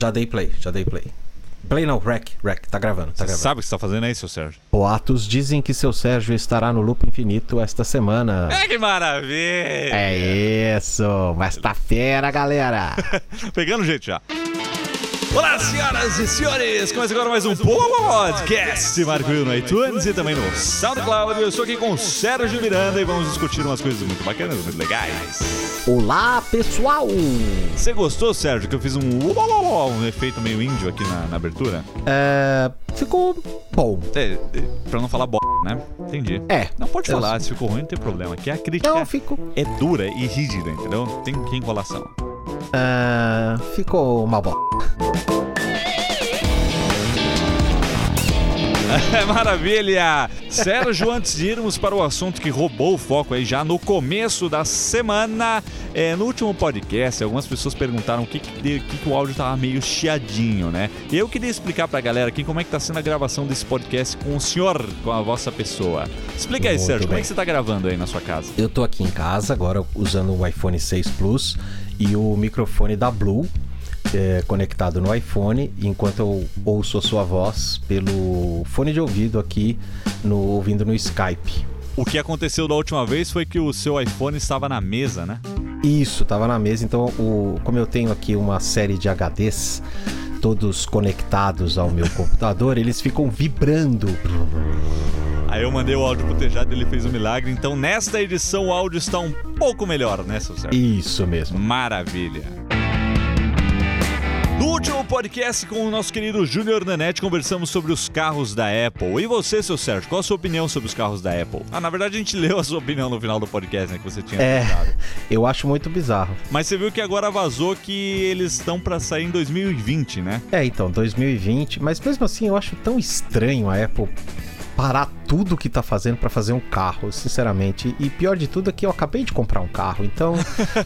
Já dei play, já dei play. Play não, rec, rec, tá gravando, tá Você gravando. sabe o que você tá fazendo aí, seu Sérgio? Boatos dizem que seu Sérgio estará no loop infinito esta semana. É que maravilha! É isso, mas tá fera, galera. Pegando jeito já. Olá, senhoras e senhores! Começa agora mais um podcast Marco no iTunes e também no SoundCloud. Eu estou aqui com o Sérgio Miranda e vamos discutir umas coisas muito bacanas, muito legais. Olá, pessoal. Você gostou, Sérgio, que eu fiz um, um efeito meio índio aqui na, na abertura? É, ficou bom. É, é, pra não falar b, né? Entendi. É. Não pode falar, se ficou ruim não tem problema. Aqui a crítica Não, ficou. é dura e rígida, entendeu? Tem que enrolação. É, ficou uma bosta. É maravilha! Sérgio, antes de irmos para o assunto que roubou o foco aí já no começo da semana, é, no último podcast, algumas pessoas perguntaram o que, que, de- que que o áudio tava meio chiadinho, né? E eu queria explicar pra galera aqui como é que tá sendo a gravação desse podcast com o senhor, com a vossa pessoa. Explica aí, Muito Sérgio, como é bem. que você tá gravando aí na sua casa? Eu tô aqui em casa agora usando o iPhone 6 Plus e o microfone da Blue é, conectado no iPhone, enquanto eu ouço a sua voz pelo fone de ouvido aqui no ouvindo no Skype. O que aconteceu da última vez foi que o seu iPhone estava na mesa, né? Isso, tava na mesa. Então, o, como eu tenho aqui uma série de HDs, todos conectados ao meu computador, eles ficam vibrando. Aí eu mandei o áudio pro Tejado e ele fez um milagre. Então, nesta edição, o áudio está um pouco melhor, né, seu Sérgio? Isso mesmo. Maravilha. No último podcast com o nosso querido Júnior Nanete, conversamos sobre os carros da Apple. E você, seu Sérgio, qual a sua opinião sobre os carros da Apple? Ah, na verdade a gente leu a sua opinião no final do podcast, né, que você tinha É. comentado. Eu acho muito bizarro. Mas você viu que agora vazou que eles estão pra sair em 2020, né? É, então, 2020. Mas mesmo assim, eu acho tão estranho a Apple parar tudo que tá fazendo pra fazer um carro, sinceramente. E pior de tudo é que eu acabei de comprar um carro, então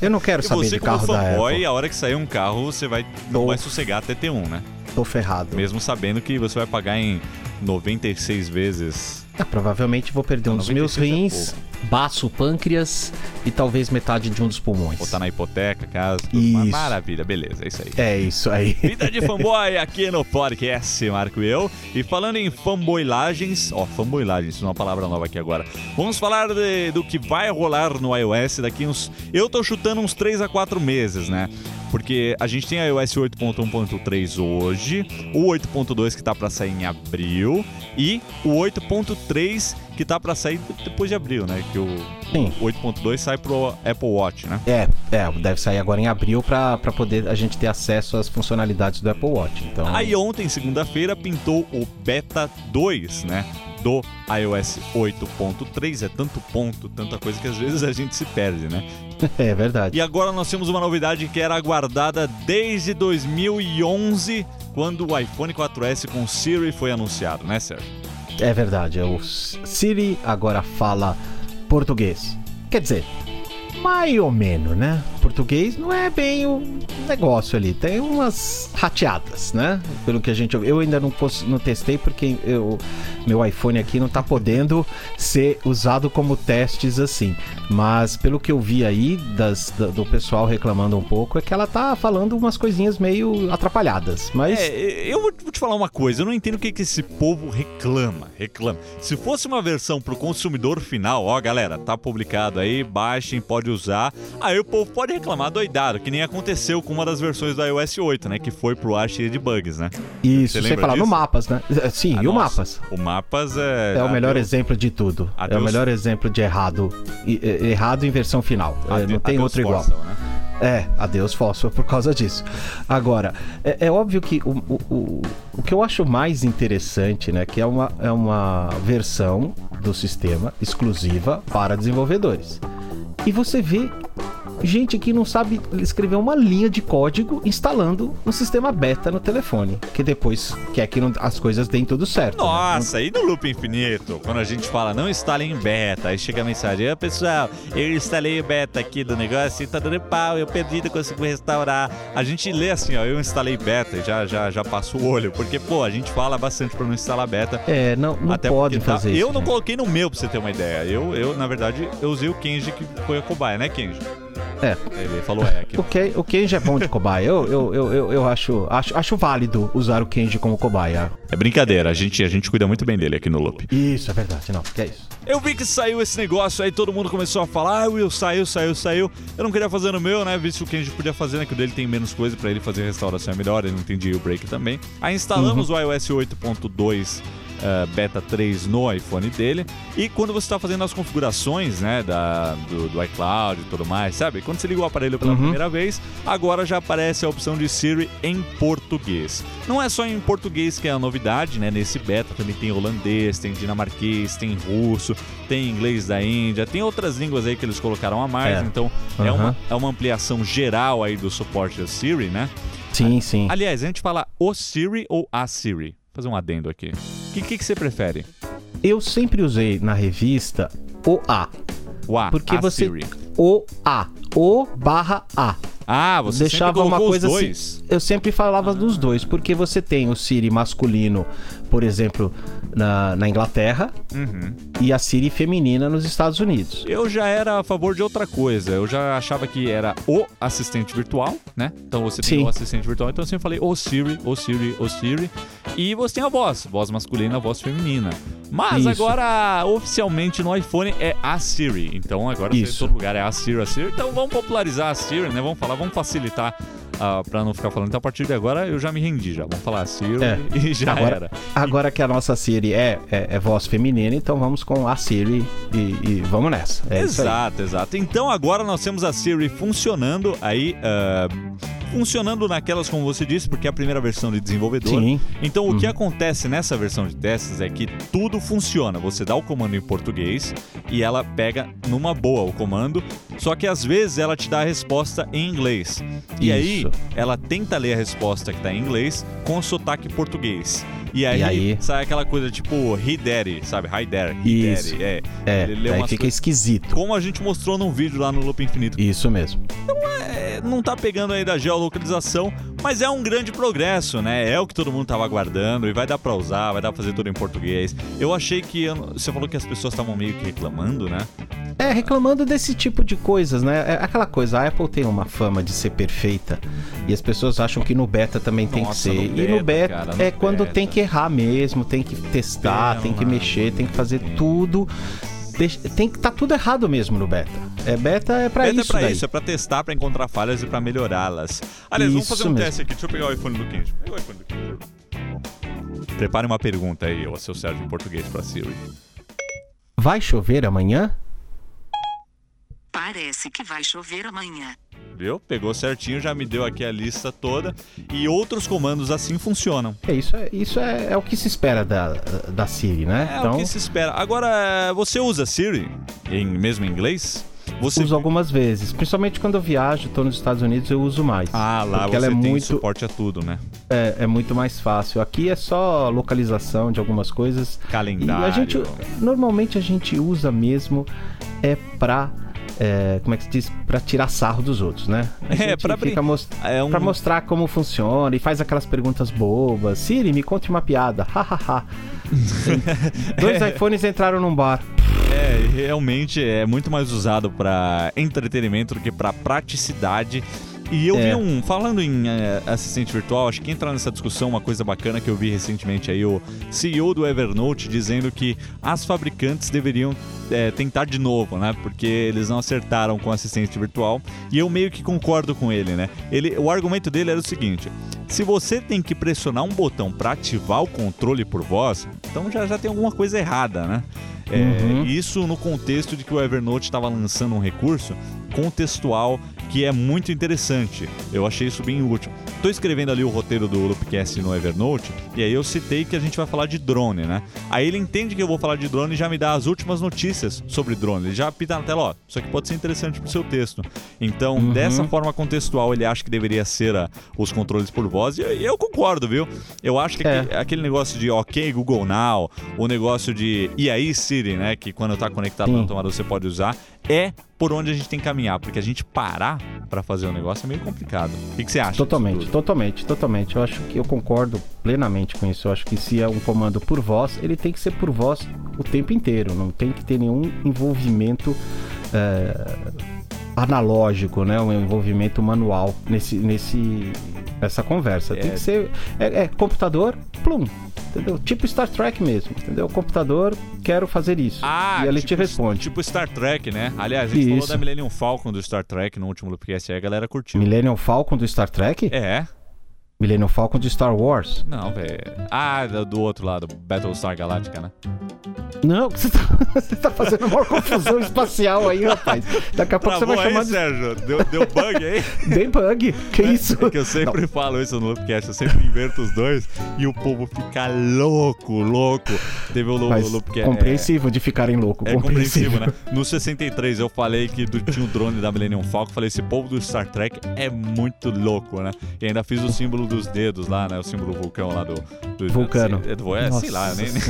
eu não quero saber você, de carro da fanboy, Apple. a hora que sair um carro, você vai, não Tô. vai sossegar até ter um, né? Tô ferrado. Mesmo sabendo que você vai pagar em 96 vezes. É, provavelmente vou perder um dos meus 96 é rins, baço, pâncreas e talvez metade de um dos pulmões. Botar na hipoteca, casa. Isso. Maravilha, beleza, é isso aí. É isso aí. Vida de fanboy aqui no podcast, Marco e eu. E falando em fanboylagens, ó, fanboylagens, uma palavra nova aqui agora. Vamos falar de- do que vai rolar no iOS daqui uns. Eu tô chutando uns 3 a 4 meses, né? Porque a gente tem a iOS 8.1.3 hoje, o 8.2 que tá pra sair em abril e o 8.3 que tá pra sair depois de abril, né? Que o, o 8.2 sai pro Apple Watch, né? É, é, deve sair agora em abril pra poder a gente ter acesso às funcionalidades do Apple Watch. Então, Aí ontem, segunda-feira, pintou o Beta 2, né? Do iOS 8.3. É tanto ponto, tanta coisa que às vezes a gente se perde, né? é verdade. E agora nós temos uma novidade que era aguardada desde 2011, quando o iPhone 4S com Siri foi anunciado, né, Sérgio? É verdade. O Siri agora fala português. Quer dizer, mais ou menos, né? Português não é bem o negócio ali. Tem umas rateadas, né? Pelo que a gente. Eu ainda não, cons- não testei porque eu, meu iPhone aqui não tá podendo ser usado como testes assim. Mas pelo que eu vi aí das, da- do pessoal reclamando um pouco, é que ela tá falando umas coisinhas meio atrapalhadas. Mas. É, eu vou te falar uma coisa, eu não entendo o que, que esse povo reclama, reclama. Se fosse uma versão pro consumidor final, ó galera, tá publicado aí, baixem, pode usar. Aí o povo pode reclamar doidado, que nem aconteceu com uma das versões do iOS 8, né, que foi pro ar cheio de bugs, né? Isso, Você sem falar no disso? Mapas, né? Sim, Ah, e o nossa, Mapas? O Mapas é... É o melhor adeus- exemplo de tudo. É Adeus. o melhor exemplo de errado. Errado em versão final. É, ade- não tem adeus outro igual. fóssil, né? É, adeus fósforo por causa disso. Agora, é, é óbvio que o, o, o, o que eu acho mais interessante, né, que é uma, é uma versão do sistema exclusiva para desenvolvedores. E você vê gente que não sabe escrever uma linha de código instalando um sistema beta no telefone, que depois quer que não- as coisas deem tudo certo. né? Nossa, e no loop infinito? Quando a gente fala não instale em beta, aí chega a mensagem: Ô pessoal, eu instalei o beta aqui do negócio e tá dando pau, eu perdi, não consigo restaurar. A gente lê assim, ó, eu instalei beta e já, já, já passa o olho, porque, pô, a gente fala bastante pra não instalar beta. É, não, não Até pode tá- fazer isso. Eu não né? coloquei no meu pra você ter uma ideia. Eu, eu, na verdade, eu usei o Kenji que foi a cobaia, né, Kenji? É. Ele falou é aqui. O, Ken, o Kenji é bom de cobaia. Eu, eu, eu, eu, eu acho, acho, acho válido usar o Kenji como cobaia. É brincadeira, a gente, a gente cuida muito bem dele aqui no Loop. Isso, é verdade. Não, que é isso. Eu vi que saiu esse negócio aí, todo mundo começou a falar, ah, Will, saiu, saiu, saiu. Eu não queria fazer no meu, né? Visto que o Kenji podia fazer, né? Que o dele tem menos coisa pra ele fazer restauração é melhor, ele não entendia o break também. Aí instalamos o iOS 8.2 uh, Beta 3 no iPhone dele. E quando você está fazendo as configurações, né, da, do, do iCloud e tudo mais, sabe? Quando você liga o aparelho pela Uhum. primeira vez, agora já aparece a opção de Siri em português. Não é só em português que é a novidade, né? Nesse beta também tem holandês, tem dinamarquês, tem russo, tem inglês da Índia, tem outras línguas aí que eles colocaram a mais. É. Então é, Uhum. uma, é uma ampliação geral aí do suporte da Siri, né? Sim, sim. Aliás, a gente fala o Siri ou a Siri? Vou fazer um adendo aqui. O que, que, que você prefere? Eu sempre usei na revista o A. O A, Porque a você. Siri. O A. O barra A. Ah, você deixava sempre uma coisa os assim. dois. Eu sempre falava dos dois, porque você tem o Siri masculino, por exemplo, na, na Inglaterra, Uhum. e a Siri feminina nos Estados Unidos. Eu já era a favor de outra coisa. Eu já achava que era o assistente virtual, né? Então você tem Sim. o assistente virtual. Então eu sempre falei o Siri, o Siri, o Siri. E você tem a voz, voz masculina, voz feminina. Mas Isso. agora, oficialmente no iPhone é a Siri. Então agora em Isso. todo lugar é a Siri, a Siri. Então vamos popularizar a Siri, né? Vamos falar, vamos facilitar ah, pra não ficar falando. Então a partir de agora eu já me rendi já. Vamos falar a Siri É. e já Agora- era. Agora que a nossa Siri é, é, é voz feminina, então vamos com a Siri e, e vamos nessa. É exato, exato. Então agora nós temos a Siri funcionando aí. ah, funcionando naquelas, como você disse, porque é a primeira versão de desenvolvedor. Sim. Então o que Uhum. acontece nessa versão de testes é que tudo funciona. Você dá o comando em português e ela pega numa boa o comando, só que às vezes ela te dá a resposta em inglês. E aí Isso. ela tenta ler a resposta que tá em inglês com sotaque português. E aí, aí? sai aquela coisa tipo he daddy, sabe? Hi he Isso. daddy. É, É, ele aí fica coisas- esquisito. como a gente mostrou num vídeo lá no Loop Infinito. Isso mesmo. É, não tá pegando aí da geolocalização, mas é um grande progresso, né? É o que todo mundo tava aguardando e vai dar pra usar, vai dar pra fazer tudo em português. Eu achei que. eu Você falou que as pessoas estavam meio que reclamando, né? É, reclamando desse tipo de coisas, né? É aquela coisa, a Apple tem uma fama de ser perfeita e as pessoas acham que no beta também tem que Nossa, ser. no e no beta, beta cara, no é quando beta. tem que errar mesmo, tem que testar, tem que mexer, tem que fazer tudo. Tem que tá tudo errado mesmo no beta. É beta é pra Beta isso é pra daí. isso, é pra testar, pra encontrar falhas e pra melhorá-las. Aliás, vamos Isso fazer um mesmo. teste aqui. Deixa eu pegar o iPhone do Kenji. Pega o iPhone do Kenji. Prepare uma pergunta aí, ô seu Sérgio, em português pra Siri. Vai chover amanhã? Parece que vai chover amanhã. Viu? Pegou certinho, já me deu aqui a lista toda. E outros comandos assim funcionam. É isso, é, isso é, é o que se espera da, da Siri, né? É então, o que se espera. Agora, você usa Siri, em, mesmo em inglês? Você... uso algumas vezes. Principalmente quando eu viajo, tô nos Estados Unidos, eu uso mais. Ah, lá porque você ela é tem muito, suporte a tudo, né? é, é muito mais fácil. Aqui é só localização de algumas coisas. E Calendário. a gente, normalmente a gente usa mesmo é pra, é, como é que se diz? Pra tirar sarro dos outros, né? A É, pra brin- fica most... É um... pra mostrar como funciona e faz aquelas perguntas bobas. Siri, me conte uma piada. Hahaha. Dois iPhones entraram num bar. É, realmente é muito mais usado pra entretenimento do que pra praticidade. E eu vi É. um, falando em eh, assistente virtual, acho que entra nessa discussão uma coisa bacana que eu vi recentemente aí, o CEO do Evernote dizendo que as fabricantes deveriam eh, tentar de novo, né? Porque eles não acertaram com o assistente virtual. E eu meio que concordo com ele, né? Ele, o argumento dele era o seguinte: se você tem que pressionar um botão pra ativar o controle por voz, então já, já tem alguma coisa errada, né? É, Uhum. Isso no contexto de que o Evernote estava lançando um recurso contextual que é muito interessante. Eu achei isso bem útil. Tô escrevendo ali o roteiro do Loopcast no Evernote e aí eu citei que a gente vai falar de drone, né? Aí ele entende que eu vou falar de drone e já me dá as últimas notícias sobre drone. Ele já apita na tela, ó, isso aqui pode ser interessante pro seu texto. Então, Uhum. dessa forma contextual, ele acha que deveria ser ah, os controles por voz e eu, eu concordo, viu? Eu acho que É. aquele, negócio de OK Google Now, o negócio de e aí Siri, né, que quando tá conectado Sim. na tomada você pode usar, é por onde a gente tem que caminhar, porque a gente parar pra fazer o negócio é meio complicado. O que, que você acha? Totalmente, totalmente, totalmente. Eu acho que eu concordo plenamente com isso. Eu acho que se é um comando por voz, ele tem que ser por voz o tempo inteiro. Não tem que ter nenhum envolvimento é, analógico, né? Um envolvimento manual nesse, nesse, nessa conversa. Tem É. que ser. É, é computador, plum. Entendeu? Tipo Star Trek mesmo, entendeu? Computador, quero fazer isso. Ah, e ele tipo, te responde. Tipo Star Trek, né? Aliás, a gente falou Isso. da Millennium Falcon do Star Trek no último Loopcast aí, a galera curtiu. Millennium Falcon do Star Trek? É? Millennium Falcon do Star Wars? Não, velho. Ah, do, outro lado, Battlestar Galactica, né? Não, você tá, você tá fazendo uma confusão espacial aí, rapaz. Daqui a pouco você Travou vai aí, chamar de Sérgio? Deu, deu bug aí? bem bug. Que isso? É que eu sempre falo isso no Loopcast, eu sempre inverto os dois e o povo fica louco, louco. Teve o, Mas Loopcast. compreensível de ficarem louco. É, é compreensível, né? No 63 eu falei que do- tinha o drone da Millennium Falcon, falei, esse povo do Star Trek é muito louco, né? E ainda fiz o símbolo dos dedos lá, né? O símbolo vulcão lá do... do Vulcano. É, do- é, sei lá, nem, nem,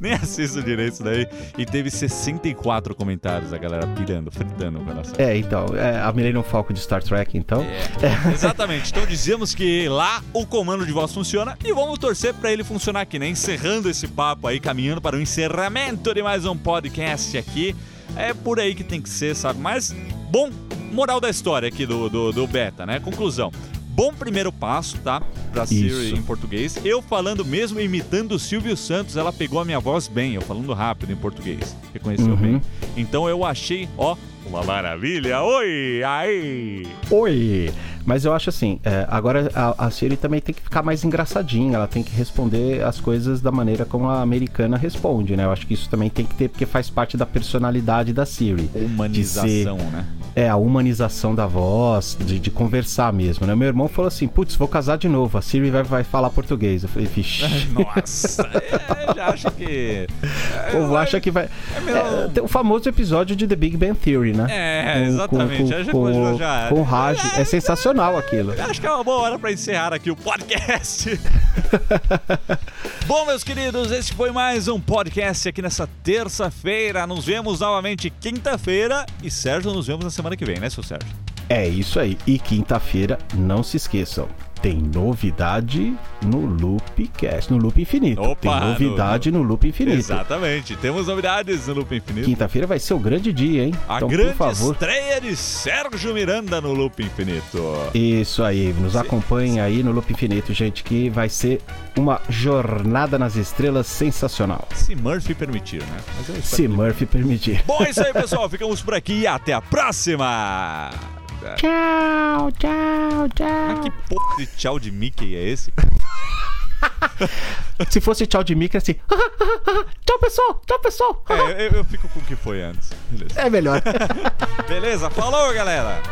nem assisto direito isso daí. E teve 64 comentários, a galera pirando, fritando o coração. É, então, é a Millennium Falcon de Star Trek, então. É, exatamente. Então dizemos que lá o comando de voz funciona e vamos torcer pra ele funcionar aqui, né? Encerrando esse papo aí, caminhando para o encerramento de mais um podcast aqui. É por aí que tem que ser, sabe? Mas, bom, moral da história aqui do, do, do beta, né? Conclusão. Bom primeiro passo, tá? Pra Siri Isso. em português. Eu falando mesmo, imitando o Silvio Santos, ela pegou a minha voz bem, eu falando rápido em português. Reconheceu Uhum. bem. Então eu achei, ó, uma maravilha. Oi, aí. Oi! Mas eu acho assim, é, agora a, a Siri também tem que ficar mais engraçadinha, ela tem que responder as coisas da maneira como a americana responde, né? Eu acho que isso também tem que ter, porque faz parte da personalidade da Siri. Humanização, né? É, a humanização da voz, de, de conversar mesmo, né? Meu irmão falou assim, putz, vou casar de novo, a Siri vai, vai falar português. Eu falei, vixe, Nossa, é, já acho que. povo acha que vai... É meu. É, tem o famoso episódio de The Big Bang Theory, né? É, Com- exatamente. Com, Já- já- com, já- com o Raj. É sensacional aquilo. Acho que é uma boa hora pra encerrar aqui o podcast. Bom, meus queridos, esse foi mais um podcast aqui nessa terça-feira. Nos vemos novamente quinta-feira. E Sérgio, nos vemos na semana que vem, né, seu Sérgio? É isso aí. E quinta-feira, não se esqueçam, tem novidade no Loopcast, no Loop Infinito. Opa, tem novidade no, Loop Infinito. Exatamente. Temos novidades no Loop Infinito. Quinta-feira vai ser o grande dia, hein? A então, grande por favor. estreia de Sérgio Miranda no Loop Infinito. Isso aí, nos Sim. acompanhem aí no Loop Infinito, gente, que vai ser uma jornada nas estrelas sensacional. Se Murphy permitir, né? Se Murphy permitir. Bom, é isso aí, pessoal. Ficamos por aqui e até a próxima. Tchau, tchau, tchau. que porra de tchau de Mickey é esse? Se fosse tchau de micro, assim. tchau, pessoal, tchau, pessoal. É, eu, eu fico com o que foi antes. Beleza. É melhor. Beleza? Falou, galera!